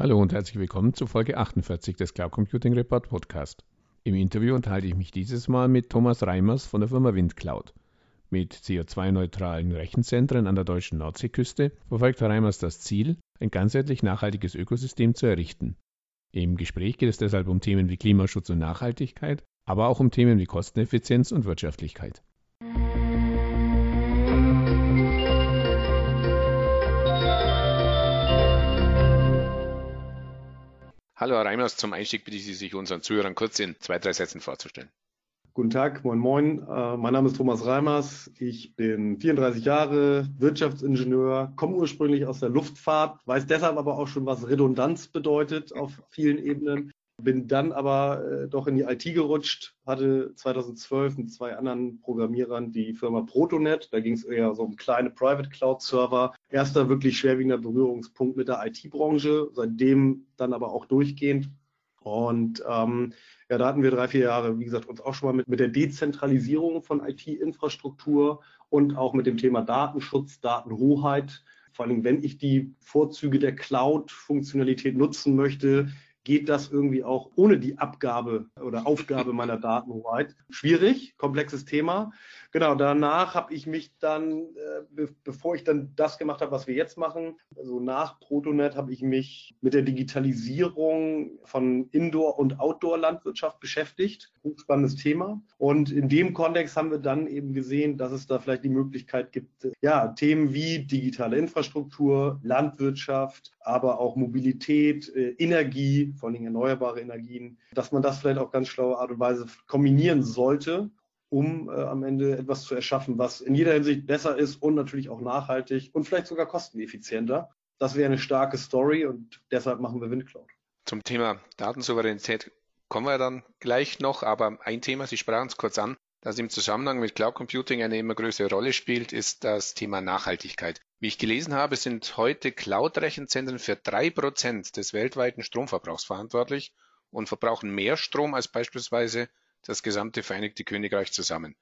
Hallo und herzlich willkommen zu Folge 48 des Cloud Computing Report Podcast. Im Interview unterhalte ich mich dieses Mal mit Thomas Reimers von der Firma WindCloud. Mit CO2-neutralen Rechenzentren an der deutschen Nordseeküste verfolgt Herr Reimers das Ziel, ein ganzheitlich nachhaltiges Ökosystem zu errichten. Im Gespräch geht es deshalb um Themen wie Klimaschutz und Nachhaltigkeit, aber auch um Themen wie Kosteneffizienz und Wirtschaftlichkeit. Hallo Herr Reimers, zum Einstieg bitte ich Sie, sich unseren Zuhörern kurz in zwei, drei Sätzen vorzustellen. Guten Tag, moin moin. Äh, mein Name ist Thomas Reimers. Ich bin 34 Jahre, Wirtschaftsingenieur, komme ursprünglich aus der Luftfahrt, weiß deshalb aber auch schon, was Redundanz bedeutet auf vielen Ebenen. Bin dann aber äh, doch in die IT gerutscht, hatte 2012 mit zwei anderen Programmierern die Firma Protonet. Da ging es eher so um kleine Private Cloud Server. Erster wirklich schwerwiegender Berührungspunkt mit der IT-Branche, seitdem dann aber auch durchgehend. Und ähm, ja, da hatten wir drei, vier Jahre, wie gesagt, uns auch schon mal mit, mit der Dezentralisierung von IT-Infrastruktur und auch mit dem Thema Datenschutz, Datenhoheit. Vor allem, wenn ich die Vorzüge der Cloud-Funktionalität nutzen möchte, geht das irgendwie auch ohne die Abgabe oder Aufgabe meiner Datenhoheit. Schwierig, komplexes Thema. Genau, danach habe ich mich dann, äh, be bevor ich dann das gemacht habe, was wir jetzt machen, also nach Protonet, habe ich mich mit der Digitalisierung von Indoor- und Outdoor-Landwirtschaft beschäftigt. Spannendes Thema. Und in dem Kontext haben wir dann eben gesehen, dass es da vielleicht die Möglichkeit gibt, ja, Themen wie digitale Infrastruktur, Landwirtschaft, aber auch Mobilität, äh, Energie, vor allem erneuerbare Energien, dass man das vielleicht auf ganz schlaue Art und Weise kombinieren sollte um äh, am Ende etwas zu erschaffen, was in jeder Hinsicht besser ist und natürlich auch nachhaltig und vielleicht sogar kosteneffizienter. Das wäre eine starke Story und deshalb machen wir WindCloud. Zum Thema Datensouveränität kommen wir dann gleich noch, aber ein Thema, Sie sprachen es kurz an, das im Zusammenhang mit Cloud Computing eine immer größere Rolle spielt, ist das Thema Nachhaltigkeit. Wie ich gelesen habe, sind heute Cloud-Rechenzentren für drei Prozent des weltweiten Stromverbrauchs verantwortlich und verbrauchen mehr Strom als beispielsweise das gesamte Vereinigte Königreich zusammen.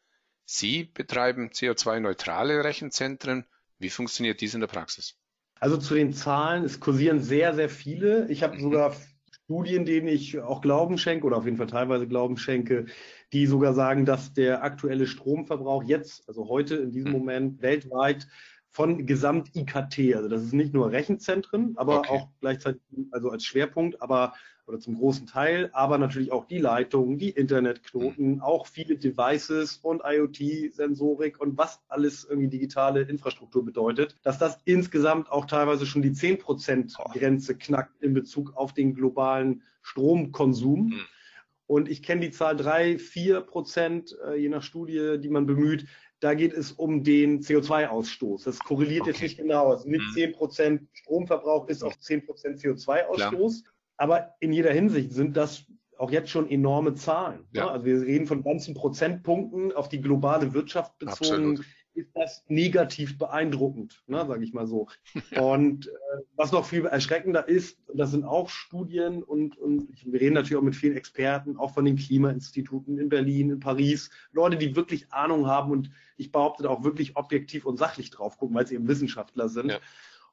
Sie betreiben CO2-neutrale Rechenzentren. Wie funktioniert dies in der Praxis? Also zu den Zahlen, es kursieren sehr, sehr viele. Ich habe mhm. sogar Studien, denen ich auch Glauben schenke oder auf jeden Fall teilweise Glauben schenke, die sogar sagen, dass der aktuelle Stromverbrauch jetzt, also heute in diesem mhm. Moment weltweit von Gesamt-IKT, also das ist nicht nur Rechenzentren, aber okay. auch gleichzeitig also als Schwerpunkt, aber oder zum großen Teil, aber natürlich auch die Leitungen, die Internetknoten, mhm. auch viele Devices und IoT-Sensorik und was alles irgendwie digitale Infrastruktur bedeutet, dass das insgesamt auch teilweise schon die 10%-Grenze knackt in Bezug auf den globalen Stromkonsum. Mhm. Und ich kenne die Zahl drei, vier Prozent, äh, je nach Studie, die man bemüht, da geht es um den CO2-Ausstoß. Das korreliert okay. jetzt nicht genau. Also mit mhm. 10% Stromverbrauch ist auch 10% CO2-Ausstoß. Aber in jeder Hinsicht sind das auch jetzt schon enorme Zahlen. Ja. Ne? Also wir reden von ganzen Prozentpunkten auf die globale Wirtschaft bezogen. Absolut. Ist das negativ beeindruckend, ne, sage ich mal so. Und äh, was noch viel erschreckender ist, das sind auch Studien und, und wir reden natürlich auch mit vielen Experten, auch von den Klimainstituten in Berlin, in Paris, Leute, die wirklich Ahnung haben und ich behaupte auch wirklich objektiv und sachlich drauf gucken, weil sie eben Wissenschaftler sind. Ja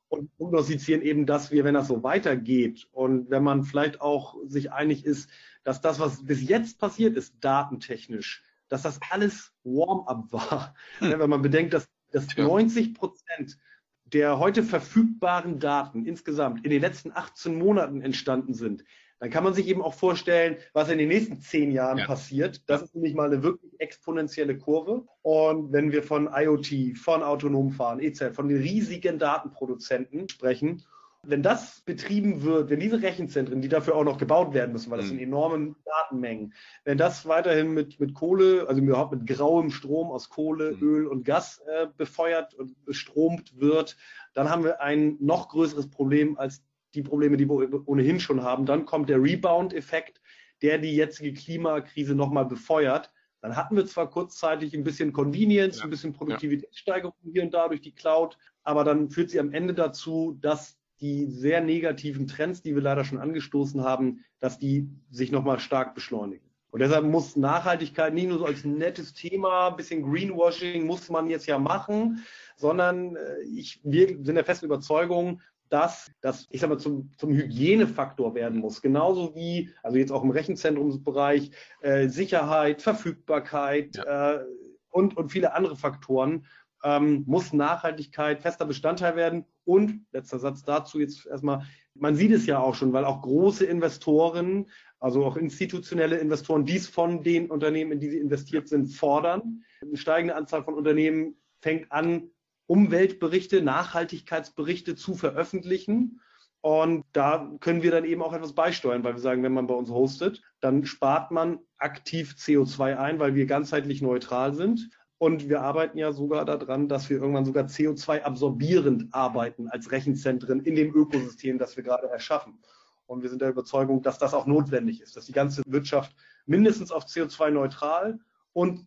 und prognostizieren eben, dass wir, wenn das so weitergeht und wenn man vielleicht auch sich einig ist, dass das, was bis jetzt passiert ist, datentechnisch, dass das alles Warm-up war. Hm. Wenn man bedenkt, dass, dass 90 Prozent der heute verfügbaren Daten insgesamt in den letzten 18 Monaten entstanden sind, dann kann man sich eben auch vorstellen, was in den nächsten zehn Jahren ja. passiert. Das ist nämlich mal eine wirklich exponentielle Kurve. Und wenn wir von IoT, von autonom fahren, etc., von den riesigen Datenproduzenten sprechen, wenn das betrieben wird, wenn diese Rechenzentren, die dafür auch noch gebaut werden müssen, weil das mhm. sind enorme Datenmengen, wenn das weiterhin mit, mit Kohle, also überhaupt mit grauem Strom aus Kohle, mhm. Öl und Gas äh, befeuert und bestromt wird, dann haben wir ein noch größeres Problem als die Probleme, die wir ohnehin schon haben. Dann kommt der Rebound-Effekt, der die jetzige Klimakrise nochmal befeuert. Dann hatten wir zwar kurzzeitig ein bisschen Convenience, ja. ein bisschen Produktivitätssteigerung hier und da durch die Cloud, aber dann führt sie am Ende dazu, dass die sehr negativen Trends, die wir leider schon angestoßen haben, dass die sich nochmal stark beschleunigen. Und deshalb muss Nachhaltigkeit nicht nur so als nettes Thema, ein bisschen Greenwashing muss man jetzt ja machen, sondern äh, ich, wir sind der festen Überzeugung, dass das, ich sag mal, zum, zum Hygienefaktor werden muss. Genauso wie, also jetzt auch im Rechenzentrumsbereich, äh, Sicherheit, Verfügbarkeit ja. äh, und, und viele andere Faktoren, ähm, muss Nachhaltigkeit fester Bestandteil werden. Und, letzter Satz dazu jetzt erstmal, man sieht es ja auch schon, weil auch große Investoren, also auch institutionelle Investoren, dies von den Unternehmen, in die sie investiert sind, fordern. Eine steigende Anzahl von Unternehmen fängt an, Umweltberichte, Nachhaltigkeitsberichte zu veröffentlichen. Und da können wir dann eben auch etwas beisteuern, weil wir sagen, wenn man bei uns hostet, dann spart man aktiv CO2 ein, weil wir ganzheitlich neutral sind. Und wir arbeiten ja sogar daran, dass wir irgendwann sogar CO2 absorbierend arbeiten als Rechenzentren in dem Ökosystem, das wir gerade erschaffen. Und wir sind der Überzeugung, dass das auch notwendig ist, dass die ganze Wirtschaft mindestens auf CO2 neutral und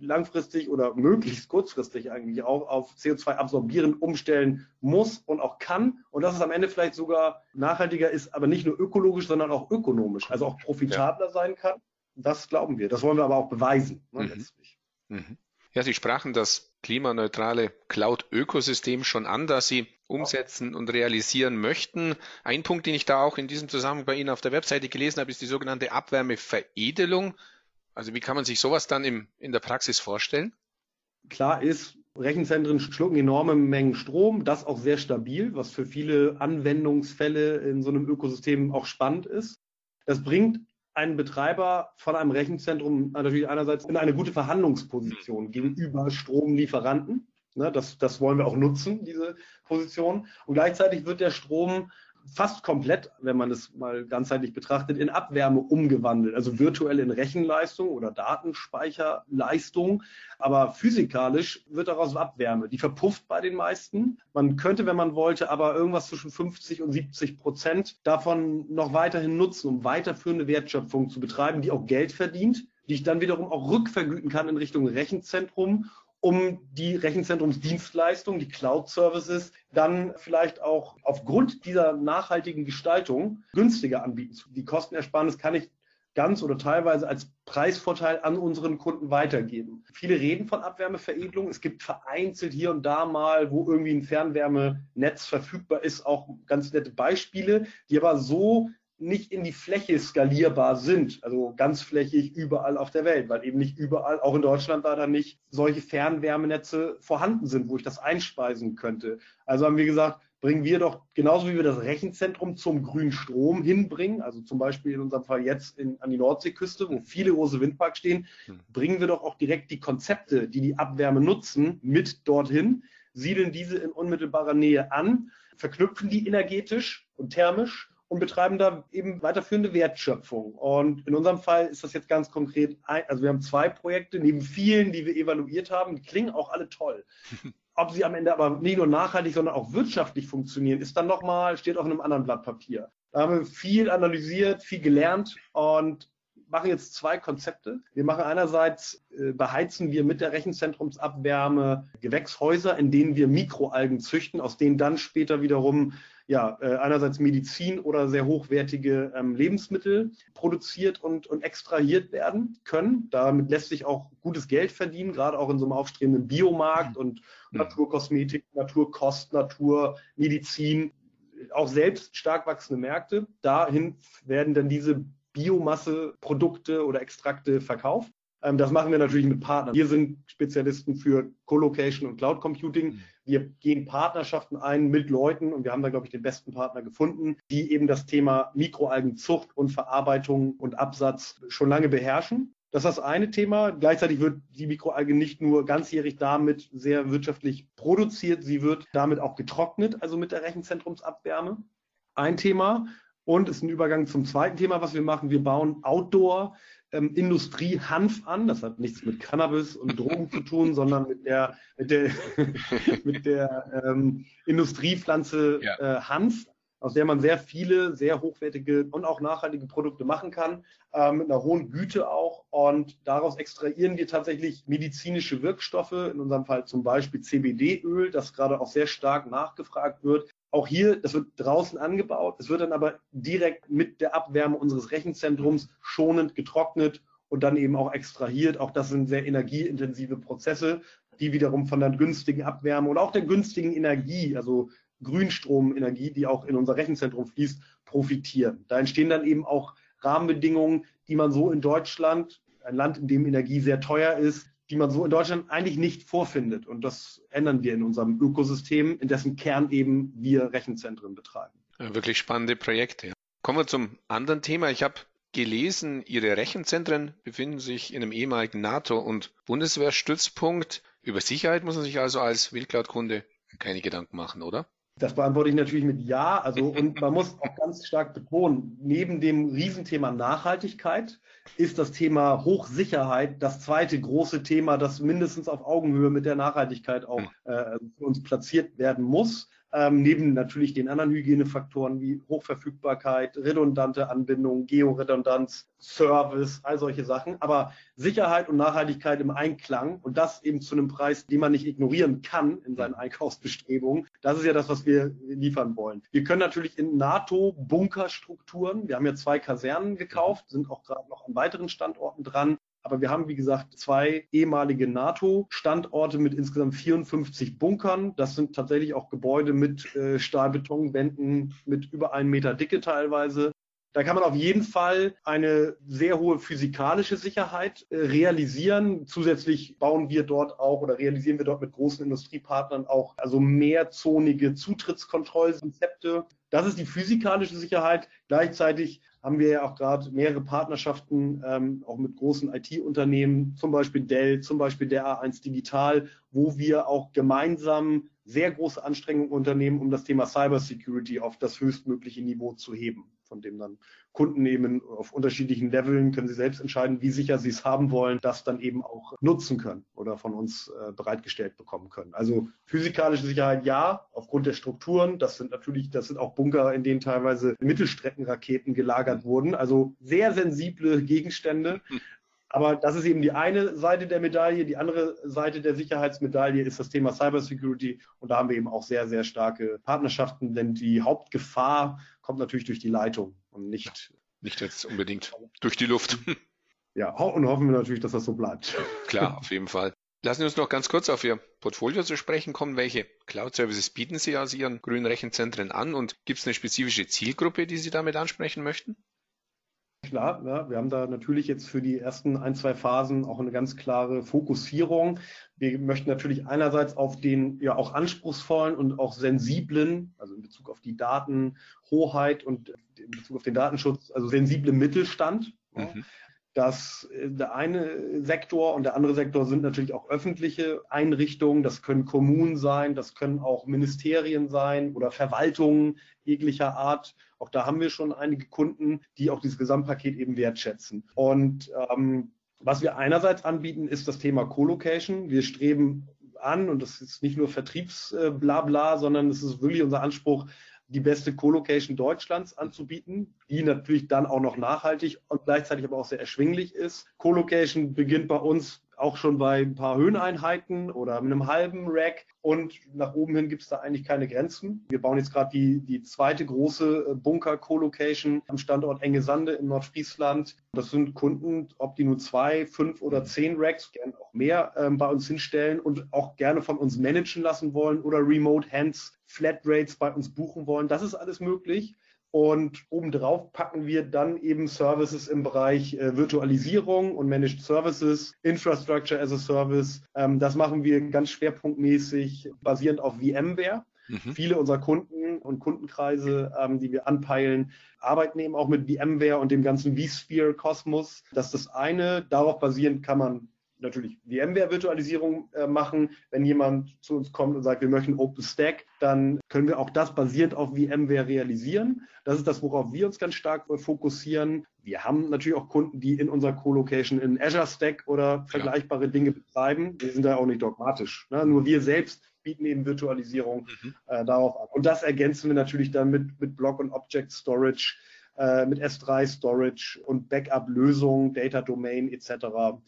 langfristig oder möglichst kurzfristig eigentlich auch auf CO2 absorbierend umstellen muss und auch kann und dass es am Ende vielleicht sogar nachhaltiger ist, aber nicht nur ökologisch, sondern auch ökonomisch, also auch profitabler ja. sein kann. Das glauben wir. Das wollen wir aber auch beweisen. Ne, mhm. letztlich. Mhm. Ja, Sie sprachen das klimaneutrale Cloud-Ökosystem schon an, das Sie umsetzen und realisieren möchten. Ein Punkt, den ich da auch in diesem Zusammenhang bei Ihnen auf der Webseite gelesen habe, ist die sogenannte Abwärmeveredelung. Also wie kann man sich sowas dann im, in der Praxis vorstellen? Klar ist, Rechenzentren schlucken enorme Mengen Strom, das auch sehr stabil, was für viele Anwendungsfälle in so einem Ökosystem auch spannend ist. Das bringt einen Betreiber von einem Rechenzentrum natürlich einerseits in eine gute Verhandlungsposition gegenüber Stromlieferanten. Ne, das, das wollen wir auch nutzen, diese Position. Und gleichzeitig wird der Strom fast komplett, wenn man es mal ganzheitlich betrachtet, in Abwärme umgewandelt, also virtuell in Rechenleistung oder Datenspeicherleistung. Aber physikalisch wird daraus Abwärme. Die verpufft bei den meisten. Man könnte, wenn man wollte, aber irgendwas zwischen 50 und 70 Prozent davon noch weiterhin nutzen, um weiterführende Wertschöpfung zu betreiben, die auch Geld verdient, die ich dann wiederum auch rückvergüten kann in Richtung Rechenzentrum um die Rechenzentrumsdienstleistung, die Cloud-Services, dann vielleicht auch aufgrund dieser nachhaltigen Gestaltung günstiger anbieten. Die Kostenersparnis kann ich ganz oder teilweise als Preisvorteil an unseren Kunden weitergeben. Viele reden von Abwärmeveredelung. Es gibt vereinzelt hier und da mal, wo irgendwie ein Fernwärmenetz verfügbar ist, auch ganz nette Beispiele, die aber so nicht in die Fläche skalierbar sind, also ganzflächig überall auf der Welt, weil eben nicht überall, auch in Deutschland leider nicht, solche Fernwärmenetze vorhanden sind, wo ich das einspeisen könnte. Also haben wir gesagt, bringen wir doch genauso wie wir das Rechenzentrum zum grünen Strom hinbringen, also zum Beispiel in unserem Fall jetzt in, an die Nordseeküste, wo viele große Windparks stehen, hm. bringen wir doch auch direkt die Konzepte, die die Abwärme nutzen, mit dorthin, siedeln diese in unmittelbarer Nähe an, verknüpfen die energetisch und thermisch und betreiben da eben weiterführende Wertschöpfung. Und in unserem Fall ist das jetzt ganz konkret, ein, also wir haben zwei Projekte neben vielen, die wir evaluiert haben, die klingen auch alle toll. Ob sie am Ende aber nicht nur nachhaltig, sondern auch wirtschaftlich funktionieren, ist dann nochmal, steht auf einem anderen Blatt Papier. Da haben wir viel analysiert, viel gelernt und machen jetzt zwei Konzepte. Wir machen einerseits, äh, beheizen wir mit der Rechenzentrumsabwärme Gewächshäuser, in denen wir Mikroalgen züchten, aus denen dann später wiederum ja, äh, einerseits Medizin oder sehr hochwertige ähm, Lebensmittel produziert und, und extrahiert werden können. Damit lässt sich auch gutes Geld verdienen, gerade auch in so einem aufstrebenden Biomarkt mhm. und mhm. Naturkosmetik, Naturkost, Naturmedizin, auch selbst stark wachsende Märkte. Dahin werden dann diese Biomasse-Produkte oder Extrakte verkauft. Ähm, das machen wir natürlich mit Partnern. Wir sind Spezialisten für Co-Location und Cloud Computing. Mhm. Wir gehen Partnerschaften ein mit Leuten und wir haben da, glaube ich, den besten Partner gefunden, die eben das Thema Mikroalgenzucht und Verarbeitung und Absatz schon lange beherrschen. Das ist das eine Thema. Gleichzeitig wird die Mikroalge nicht nur ganzjährig damit sehr wirtschaftlich produziert, sie wird damit auch getrocknet, also mit der Rechenzentrumsabwärme. Ein Thema. Und es ist ein Übergang zum zweiten Thema, was wir machen. Wir bauen Outdoor ähm, Industrie Hanf an. Das hat nichts mit Cannabis und Drogen zu tun, sondern mit der, mit der, mit der ähm, Industriepflanze ja. äh, Hanf, aus der man sehr viele, sehr hochwertige und auch nachhaltige Produkte machen kann, äh, mit einer hohen Güte auch. Und daraus extrahieren wir tatsächlich medizinische Wirkstoffe, in unserem Fall zum Beispiel CBD-Öl, das gerade auch sehr stark nachgefragt wird, auch hier, das wird draußen angebaut, es wird dann aber direkt mit der Abwärme unseres Rechenzentrums schonend getrocknet und dann eben auch extrahiert. Auch das sind sehr energieintensive Prozesse, die wiederum von der günstigen Abwärme und auch der günstigen Energie, also Grünstromenergie, die auch in unser Rechenzentrum fließt, profitieren. Da entstehen dann eben auch Rahmenbedingungen, die man so in Deutschland, ein Land, in dem Energie sehr teuer ist, die man so in Deutschland eigentlich nicht vorfindet. Und das ändern wir in unserem Ökosystem, in dessen Kern eben wir Rechenzentren betreiben. Ja, wirklich spannende Projekte. Kommen wir zum anderen Thema. Ich habe gelesen, Ihre Rechenzentren befinden sich in einem ehemaligen NATO- und Bundeswehrstützpunkt. Über Sicherheit muss man sich also als Wildcloud-Kunde keine Gedanken machen, oder? Das beantworte ich natürlich mit Ja. Also, und man muss auch ganz stark betonen, neben dem Riesenthema Nachhaltigkeit ist das Thema Hochsicherheit das zweite große Thema, das mindestens auf Augenhöhe mit der Nachhaltigkeit auch hm. äh, für uns platziert werden muss ähm, neben natürlich den anderen Hygienefaktoren wie Hochverfügbarkeit, redundante Anbindung, Georedundanz, Service, all solche Sachen. Aber Sicherheit und Nachhaltigkeit im Einklang und das eben zu einem Preis, den man nicht ignorieren kann in seinen Einkaufsbestrebungen, das ist ja das, was wir liefern wollen. Wir können natürlich in NATO-Bunkerstrukturen, wir haben ja zwei Kasernen gekauft, sind auch gerade noch an weiteren Standorten dran, aber wir haben, wie gesagt, zwei ehemalige NATO-Standorte mit insgesamt 54 Bunkern. Das sind tatsächlich auch Gebäude mit äh, Stahlbetonwänden mit über einen Meter Dicke teilweise. Da kann man auf jeden Fall eine sehr hohe physikalische Sicherheit äh, realisieren. Zusätzlich bauen wir dort auch oder realisieren wir dort mit großen Industriepartnern auch also mehrzonige Zutrittskontrollkonzepte. Das ist die physikalische Sicherheit. Gleichzeitig haben wir ja auch gerade mehrere Partnerschaften, ähm, auch mit großen IT-Unternehmen, zum Beispiel Dell, zum Beispiel der A1 Digital, wo wir auch gemeinsam sehr große Anstrengungen unternehmen, um das Thema Cybersecurity auf das höchstmögliche Niveau zu heben von dem dann Kunden eben auf unterschiedlichen Leveln können sie selbst entscheiden, wie sicher sie es haben wollen, das dann eben auch nutzen können oder von uns äh, bereitgestellt bekommen können. Also physikalische Sicherheit ja, aufgrund der Strukturen. Das sind natürlich, das sind auch Bunker, in denen teilweise Mittelstreckenraketen gelagert wurden. Also sehr sensible Gegenstände. Aber das ist eben die eine Seite der Medaille. Die andere Seite der Sicherheitsmedaille ist das Thema Cybersecurity. Und da haben wir eben auch sehr, sehr starke Partnerschaften, denn die Hauptgefahr kommt natürlich durch die Leitung und nicht. Nicht jetzt unbedingt durch die Luft. Ja, und hoffen wir natürlich, dass das so bleibt. Klar, auf jeden Fall. Lassen Sie uns noch ganz kurz auf Ihr Portfolio zu sprechen kommen. Welche Cloud-Services bieten Sie aus Ihren grünen Rechenzentren an und gibt es eine spezifische Zielgruppe, die Sie damit ansprechen möchten? Klar, ja, wir haben da natürlich jetzt für die ersten ein, zwei Phasen auch eine ganz klare Fokussierung. Wir möchten natürlich einerseits auf den ja auch anspruchsvollen und auch sensiblen, also in Bezug auf die Datenhoheit und in Bezug auf den Datenschutz, also sensible Mittelstand. Mhm. Ja, dass äh, der eine Sektor und der andere Sektor sind natürlich auch öffentliche Einrichtungen. Das können Kommunen sein, das können auch Ministerien sein oder Verwaltungen jeglicher Art. Auch da haben wir schon einige Kunden, die auch dieses Gesamtpaket eben wertschätzen. Und ähm, was wir einerseits anbieten, ist das Thema Co-Location. Wir streben an, und das ist nicht nur Vertriebsblabla, sondern es ist wirklich unser Anspruch, die beste Co-Location Deutschlands anzubieten, die natürlich dann auch noch nachhaltig und gleichzeitig aber auch sehr erschwinglich ist. Co-Location beginnt bei uns auch schon bei ein paar Höheneinheiten oder einem halben Rack und nach oben hin gibt es da eigentlich keine Grenzen. Wir bauen jetzt gerade die, die zweite große äh, Bunker-Co-Location am Standort Enge Sande in Nordfriesland. Das sind Kunden, ob die nur zwei, fünf oder zehn Racks, gern auch mehr ähm, bei uns hinstellen und auch gerne von uns managen lassen wollen oder Remote Hands, Flatrates bei uns buchen wollen. Das ist alles möglich. Und obendrauf packen wir dann eben Services im Bereich äh, Virtualisierung und Managed Services, Infrastructure as a Service. Ähm, das machen wir ganz schwerpunktmäßig basierend auf VMware. Mhm. Viele unserer Kunden und Kundenkreise, ähm, die wir anpeilen, arbeiten eben auch mit VMware und dem ganzen vSphere-Kosmos. Das ist das eine. Darauf basierend kann man natürlich VMware-Virtualisierung äh, machen. Wenn jemand zu uns kommt und sagt, wir möchten OpenStack, dann können wir auch das basierend auf VMware realisieren. Das ist das, worauf wir uns ganz stark äh, fokussieren. Wir haben natürlich auch Kunden, die in unserer Co-Location in Azure Stack oder vergleichbare ja. Dinge betreiben. Wir sind da auch nicht dogmatisch. Ne? Nur wir selbst bieten eben Virtualisierung mhm. äh, darauf an. Und das ergänzen wir natürlich dann mit, mit Block und Object Storage äh, mit S3 Storage und Backup-Lösungen, Data Domain etc.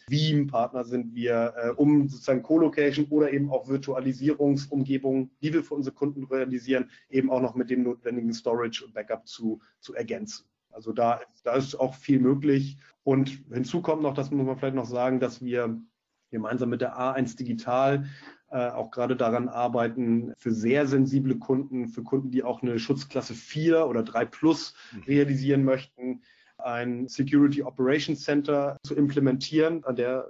Veeam-Partner sind wir, äh, um sozusagen Co-Location oder eben auch Virtualisierungsumgebungen, die wir für unsere Kunden realisieren, eben auch noch mit dem notwendigen Storage und Backup zu, zu ergänzen. Also da, da ist auch viel möglich. Und hinzu kommt noch, das muss man vielleicht noch sagen, dass wir gemeinsam mit der A1 Digital auch gerade daran arbeiten, für sehr sensible Kunden, für Kunden, die auch eine Schutzklasse 4 oder 3 Plus mhm. realisieren möchten, ein Security Operations Center zu implementieren, an der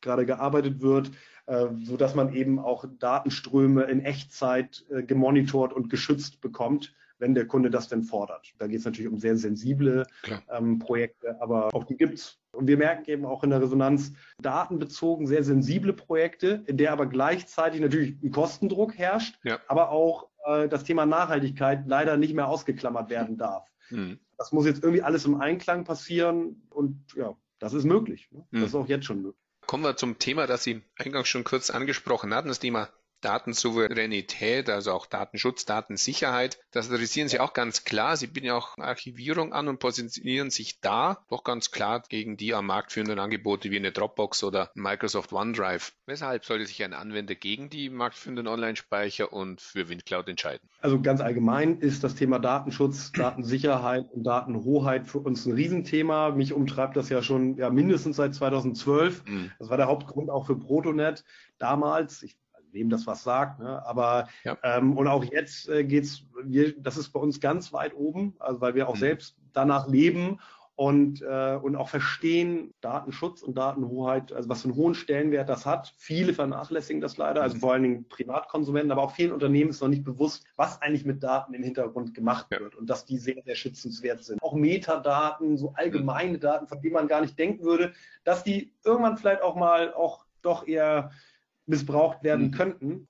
gerade gearbeitet wird, äh, so dass man eben auch Datenströme in Echtzeit äh, gemonitort und geschützt bekommt wenn der Kunde das denn fordert. Da geht es natürlich um sehr sensible ähm, Projekte, aber auch die gibt es. Und wir merken eben auch in der Resonanz datenbezogen sehr sensible Projekte, in der aber gleichzeitig natürlich ein Kostendruck herrscht, ja. aber auch äh, das Thema Nachhaltigkeit leider nicht mehr ausgeklammert werden darf. Mhm. Das muss jetzt irgendwie alles im Einklang passieren und ja, das ist möglich. Ne? Das mhm. ist auch jetzt schon möglich. Kommen wir zum Thema, das Sie eingangs schon kurz angesprochen hatten, das Thema Datensouveränität, also auch Datenschutz, Datensicherheit. Das adressieren Sie auch ganz klar. Sie bieten ja auch Archivierung an und positionieren sich da doch ganz klar gegen die am Markt führenden Angebote wie eine Dropbox oder Microsoft OneDrive. Weshalb sollte sich ein Anwender gegen die marktführenden Online-Speicher und für WindCloud entscheiden? Also ganz allgemein ist das Thema Datenschutz, Datensicherheit und Datenhoheit für uns ein Riesenthema. Mich umtreibt das ja schon ja, mindestens seit 2012. Mhm. Das war der Hauptgrund auch für Protonet damals. Ich wem das was sagt. Ne? Aber ja. ähm, und auch jetzt äh, geht's, wir, das ist bei uns ganz weit oben, also weil wir auch mhm. selbst danach leben und, äh, und auch verstehen Datenschutz und Datenhoheit, also was für einen hohen Stellenwert das hat. Viele vernachlässigen das leider, also mhm. vor allen Dingen Privatkonsumenten, aber auch vielen Unternehmen ist noch nicht bewusst, was eigentlich mit Daten im Hintergrund gemacht ja. wird und dass die sehr, sehr schützenswert sind. Auch Metadaten, so allgemeine mhm. Daten, von denen man gar nicht denken würde, dass die irgendwann vielleicht auch mal auch doch eher missbraucht werden mhm. könnten.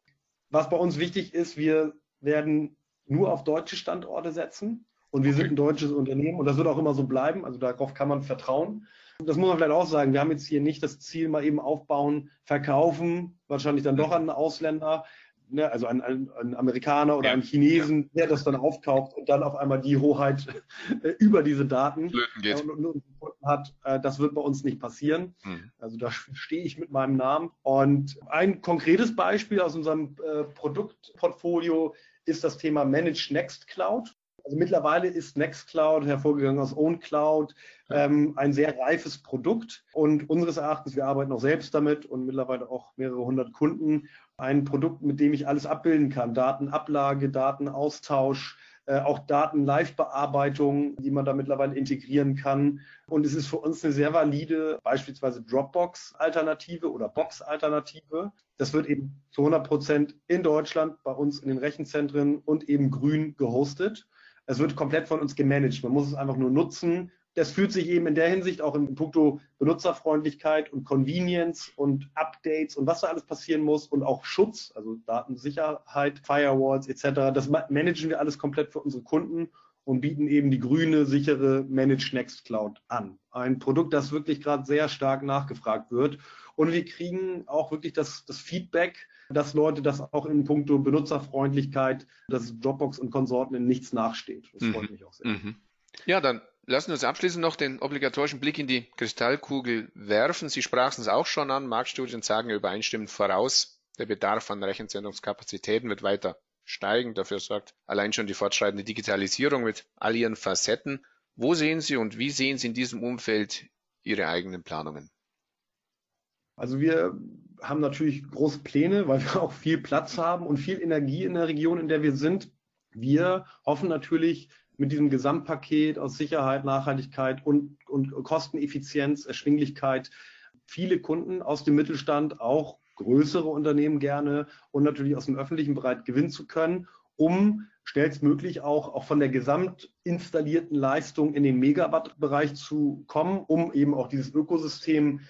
Was bei uns wichtig ist, wir werden nur auf deutsche Standorte setzen und wir okay. sind ein deutsches Unternehmen und das wird auch immer so bleiben. Also darauf kann man vertrauen. Das muss man vielleicht auch sagen. Wir haben jetzt hier nicht das Ziel, mal eben aufbauen, verkaufen, wahrscheinlich dann doch an einen Ausländer ne, also ein, ein, ein Amerikaner oder ja. ein Chinesen, der das dann aufkauft und dann auf einmal die Hoheit äh, über diese Daten äh, und, und, und, hat, äh, das wird bei uns nicht passieren. Mhm. Also da stehe ich mit meinem Namen. Und ein konkretes Beispiel aus unserem äh, Produktportfolio ist das Thema Managed Next Cloud. Also mittlerweile ist Nextcloud, hervorgegangen aus OwnCloud, ähm, ein sehr reifes Produkt. Und unseres Erachtens, wir arbeiten auch selbst damit und mittlerweile auch mehrere hundert Kunden, ein Produkt, mit dem ich alles abbilden kann. Datenablage, Datenaustausch, auch Daten-Live-Bearbeitung, die man da mittlerweile integrieren kann. Und es ist für uns eine sehr valide, beispielsweise Dropbox-Alternative oder Box-Alternative. Das wird eben zu 100 Prozent in Deutschland bei uns in den Rechenzentren und eben grün gehostet. Es wird komplett von uns gemanagt. Man muss es einfach nur nutzen. Das fühlt sich eben in der Hinsicht auch in puncto Benutzerfreundlichkeit und Convenience und Updates und was da alles passieren muss und auch Schutz, also Datensicherheit, Firewalls etc. Das managen wir alles komplett für unsere Kunden und bieten eben die grüne, sichere Managed Next Cloud an. Ein Produkt, das wirklich gerade sehr stark nachgefragt wird. Und wir kriegen auch wirklich das, das Feedback, dass Leute das auch in puncto Benutzerfreundlichkeit, dass Dropbox und Konsorten in nichts nachsteht. Das freut mhm. mich auch sehr. Mhm. Ja, dann lassen uns abschließend noch den obligatorischen Blick in die Kristallkugel werfen. Sie sprachen es auch schon an. Marktstudien sagen übereinstimmend voraus, der Bedarf an Rechenzentruskapazitäten wird weiter steigen. Dafür sorgt allein schon die fortschreitende Digitalisierung mit all ihren Facetten. Wo sehen Sie und wie sehen Sie in diesem Umfeld Ihre eigenen Planungen? Also wir haben natürlich große Pläne, weil wir auch viel Platz haben und viel Energie in der Region, in der wir sind. Wir hoffen natürlich mit diesem Gesamtpaket aus Sicherheit, Nachhaltigkeit und, und Kosteneffizienz, Erschwinglichkeit viele Kunden aus dem Mittelstand, auch größere Unternehmen gerne und natürlich aus dem öffentlichen Bereich gewinnen zu können, um schnellstmöglich auch, auch von der gesamt installierten Leistung in den Megawatt-Bereich zu kommen, um eben auch dieses Ökosystem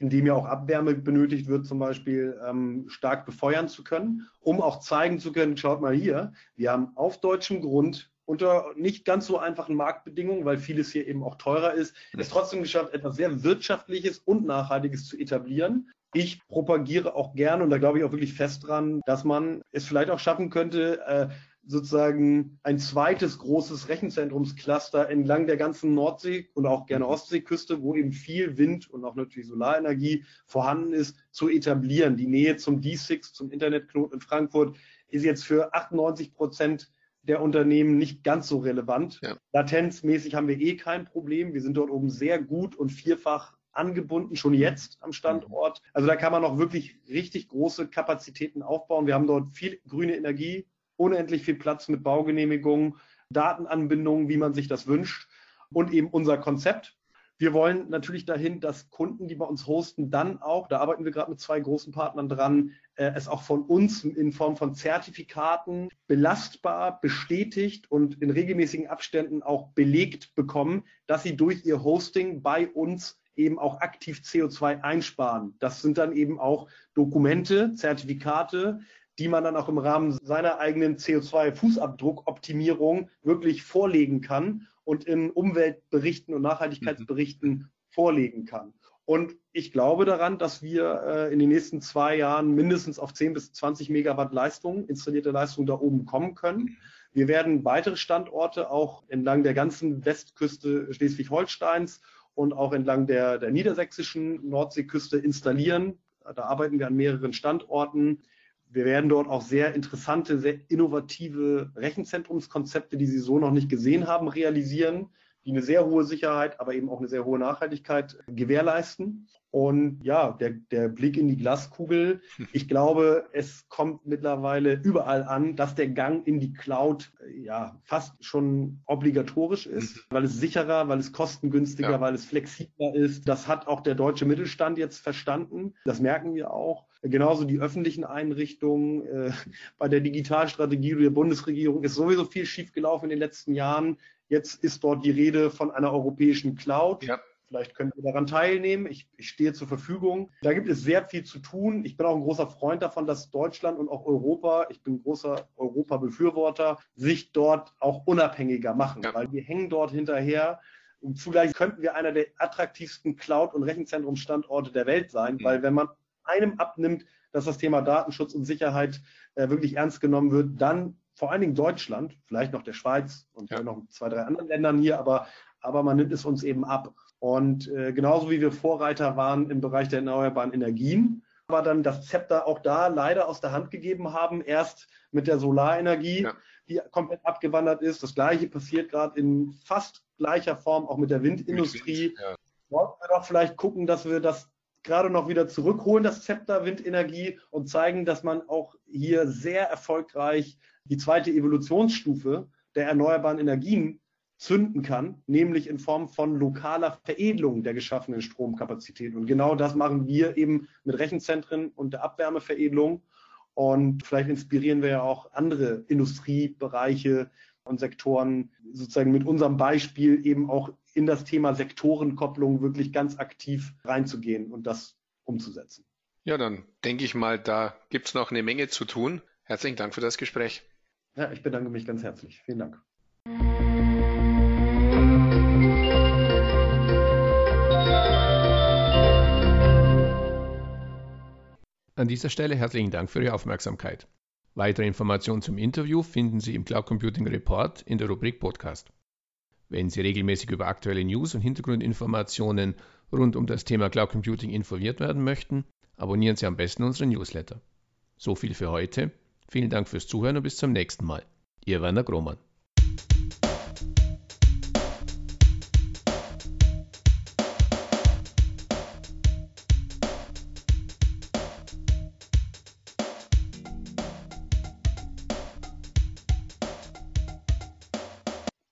in dem ja auch Abwärme benötigt wird, zum Beispiel ähm, stark befeuern zu können, um auch zeigen zu können, schaut mal hier, wir haben auf deutschem Grund unter nicht ganz so einfachen Marktbedingungen, weil vieles hier eben auch teurer ist, es trotzdem geschafft, etwas sehr Wirtschaftliches und Nachhaltiges zu etablieren. Ich propagiere auch gerne, und da glaube ich auch wirklich fest dran, dass man es vielleicht auch schaffen könnte, äh, sozusagen ein zweites großes Rechenzentrumscluster entlang der ganzen Nordsee und auch gerne mhm. Ostseeküste, wo eben viel Wind und auch natürlich Solarenergie vorhanden ist, zu etablieren. Die Nähe zum D6, zum Internetknoten in Frankfurt, ist jetzt für 98 Prozent der Unternehmen nicht ganz so relevant. Ja. Latenzmäßig haben wir eh kein Problem. Wir sind dort oben sehr gut und vierfach angebunden, schon jetzt am Standort. Also da kann man noch wirklich richtig große Kapazitäten aufbauen. Wir haben dort viel grüne Energie, unendlich viel Platz mit Baugenehmigungen, Datenanbindungen, wie man sich das wünscht und eben unser Konzept. Wir wollen natürlich dahin, dass Kunden, die bei uns hosten, dann auch, da arbeiten wir gerade mit zwei großen Partnern dran, äh, es auch von uns in Form von Zertifikaten belastbar, bestätigt und in regelmäßigen Abständen auch belegt bekommen, dass sie durch ihr Hosting bei uns eben auch aktiv CO2 einsparen. Das sind dann eben auch Dokumente, Zertifikate, die man dann auch im Rahmen seiner eigenen CO2-Fußabdruckoptimierung wirklich vorlegen kann und in Umweltberichten und Nachhaltigkeitsberichten mhm. vorlegen kann. Und ich glaube daran, dass wir äh, in den nächsten zwei Jahren mindestens auf 10 bis 20 Megawatt Leistung, installierte Leistung da oben kommen können. Wir werden weitere Standorte auch entlang der ganzen Westküste Schleswig-Holsteins und auch entlang der, der niedersächsischen Nordseeküste installieren. Da arbeiten wir an mehreren Standorten. Wir werden dort auch sehr interessante, sehr innovative Rechenzentrumskonzepte, die Sie so noch nicht gesehen haben, realisieren, die eine sehr hohe Sicherheit, aber eben auch eine sehr hohe Nachhaltigkeit gewährleisten. Und ja, der, der Blick in die Glaskugel. Ich glaube, es kommt mittlerweile überall an, dass der Gang in die Cloud ja fast schon obligatorisch ist, mhm. weil es sicherer, weil es kostengünstiger, ja. weil es flexibler ist. Das hat auch der deutsche Mittelstand jetzt verstanden. Das merken wir auch. Genauso die öffentlichen Einrichtungen. Äh, bei der Digitalstrategie der Bundesregierung ist sowieso viel schiefgelaufen in den letzten Jahren. Jetzt ist dort die Rede von einer europäischen Cloud. Ja. Vielleicht könnt ihr daran teilnehmen. Ich, ich, stehe zur Verfügung. Da gibt es sehr viel zu tun. Ich bin auch ein großer Freund davon, dass Deutschland und auch Europa, ich bin ein großer Europa-Befürworter, sich dort auch unabhängiger machen, ja. weil wir hängen dort hinterher. Und zugleich könnten wir einer der attraktivsten Cloud- und Rechenzentrumsstandorte der Welt sein, mhm. weil wenn man einem abnimmt, dass das Thema Datenschutz und Sicherheit äh, wirklich ernst genommen wird, dann vor allen Dingen Deutschland, vielleicht noch der Schweiz und ja. noch zwei, drei anderen Ländern hier, aber, aber man nimmt es uns eben ab. Und äh, genauso wie wir Vorreiter waren im Bereich der erneuerbaren Energien, aber dann das Zepter auch da leider aus der Hand gegeben haben, erst mit der Solarenergie, ja. die komplett abgewandert ist. Das gleiche passiert gerade in fast gleicher Form auch mit der Windindustrie. Ja. Wollten wir doch vielleicht gucken, dass wir das gerade noch wieder zurückholen, das Zepter Windenergie, und zeigen, dass man auch hier sehr erfolgreich die zweite Evolutionsstufe der erneuerbaren Energien zünden kann, nämlich in Form von lokaler Veredelung der geschaffenen Stromkapazität. Und genau das machen wir eben mit Rechenzentren und der Abwärmeveredelung. Und vielleicht inspirieren wir ja auch andere Industriebereiche und Sektoren sozusagen mit unserem Beispiel eben auch in das Thema Sektorenkopplung wirklich ganz aktiv reinzugehen und das umzusetzen. Ja, dann denke ich mal, da gibt es noch eine Menge zu tun. Herzlichen Dank für das Gespräch. Ja, ich bedanke mich ganz herzlich. Vielen Dank. An dieser Stelle herzlichen Dank für Ihre Aufmerksamkeit. Weitere Informationen zum Interview finden Sie im Cloud Computing Report in der Rubrik Podcast. Wenn Sie regelmäßig über aktuelle News und Hintergrundinformationen rund um das Thema Cloud Computing informiert werden möchten, abonnieren Sie am besten unseren Newsletter. So viel für heute. Vielen Dank fürs Zuhören und bis zum nächsten Mal. Ihr Werner Grohmann.